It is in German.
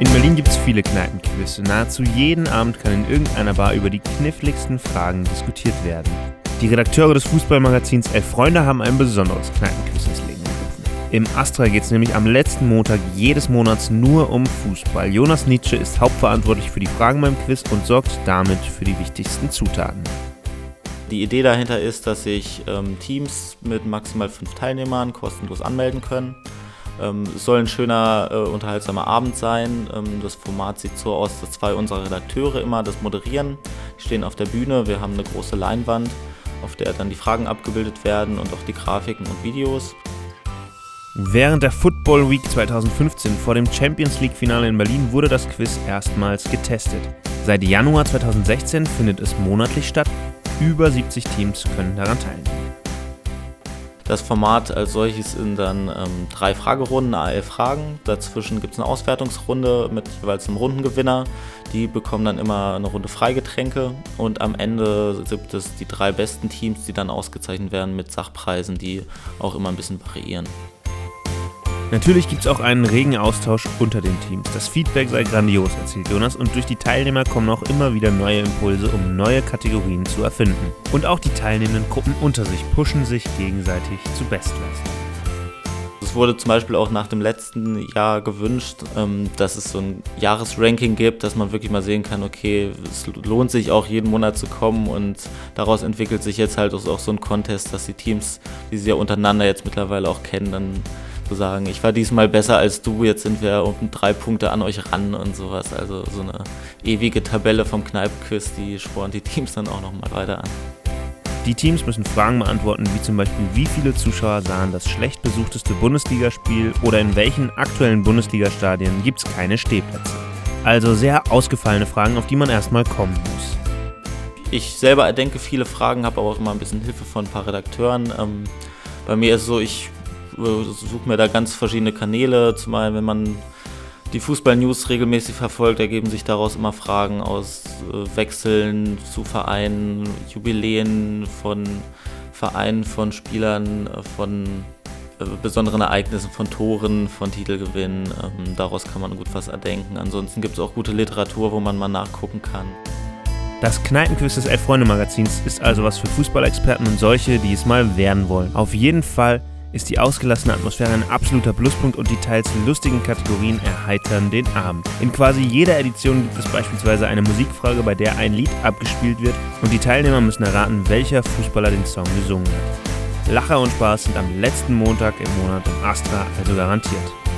In Berlin gibt es viele Kneipenquiz. Nahezu jeden Abend kann in irgendeiner Bar über die kniffligsten Fragen diskutiert werden. Die Redakteure des Fußballmagazins Elf Freunde haben ein besonderes Kneipenquiz ins Leben gerufen. Im Astra geht es nämlich am letzten Montag jedes Monats nur um Fußball. Jonas Nietzsche ist hauptverantwortlich für die Fragen beim Quiz und sorgt damit für die wichtigsten Zutaten. Die Idee dahinter ist, dass sich ähm, Teams mit maximal fünf Teilnehmern kostenlos anmelden können. Ähm, es soll ein schöner, äh, unterhaltsamer Abend sein. Ähm, das Format sieht so aus, dass zwei unserer Redakteure immer das moderieren. Die stehen auf der Bühne, wir haben eine große Leinwand, auf der dann die Fragen abgebildet werden und auch die Grafiken und Videos. Während der Football Week 2015 vor dem Champions League Finale in Berlin wurde das Quiz erstmals getestet. Seit Januar 2016 findet es monatlich statt. Über 70 Teams können daran teilnehmen. Das Format als solches sind dann ähm, drei Fragerunden, AL Fragen. Dazwischen gibt es eine Auswertungsrunde mit jeweils einem Rundengewinner. Die bekommen dann immer eine Runde Freigetränke und am Ende gibt es die drei besten Teams, die dann ausgezeichnet werden mit Sachpreisen, die auch immer ein bisschen variieren. Natürlich gibt es auch einen regen Austausch unter den Teams. Das Feedback sei grandios, erzählt Jonas, und durch die Teilnehmer kommen auch immer wieder neue Impulse, um neue Kategorien zu erfinden. Und auch die teilnehmenden Gruppen unter sich pushen sich gegenseitig zu Bestleistungen. Es wurde zum Beispiel auch nach dem letzten Jahr gewünscht, ähm, dass es so ein Jahresranking gibt, dass man wirklich mal sehen kann, okay, es lohnt sich auch jeden Monat zu kommen und daraus entwickelt sich jetzt halt auch so ein Contest, dass die Teams, die sie ja untereinander jetzt mittlerweile auch kennen, dann sagen, ich war diesmal besser als du, jetzt sind wir um drei Punkte an euch ran und sowas. Also so eine ewige Tabelle vom Kneippquiz, die spornt die Teams dann auch nochmal weiter an. Die Teams müssen Fragen beantworten, wie zum Beispiel, wie viele Zuschauer sahen das schlecht besuchteste Bundesligaspiel oder in welchen aktuellen Bundesligastadien gibt es keine Stehplätze. Also sehr ausgefallene Fragen, auf die man erstmal kommen muss. Ich selber erdenke viele Fragen, habe aber auch immer ein bisschen Hilfe von ein paar Redakteuren. Ähm, bei mir ist es so, ich suche mir da ganz verschiedene Kanäle. Zumal, wenn man die Fußball-News regelmäßig verfolgt, ergeben sich daraus immer Fragen aus äh, Wechseln zu Vereinen, Jubiläen von Vereinen, von Spielern, äh, von äh, besonderen Ereignissen, von Toren, von Titelgewinnen. Ähm, daraus kann man gut was erdenken. Ansonsten gibt es auch gute Literatur, wo man mal nachgucken kann. Das Kneipenquiz des Elf-Freunde-Magazins ist also was für Fußballexperten und solche, die es mal werden wollen. Auf jeden Fall ist die ausgelassene Atmosphäre ein absoluter Pluspunkt und die teils lustigen Kategorien erheitern den Abend. In quasi jeder Edition gibt es beispielsweise eine Musikfrage, bei der ein Lied abgespielt wird und die Teilnehmer müssen erraten, welcher Fußballer den Song gesungen hat. Lacher und Spaß sind am letzten Montag im Monat im Astra also garantiert.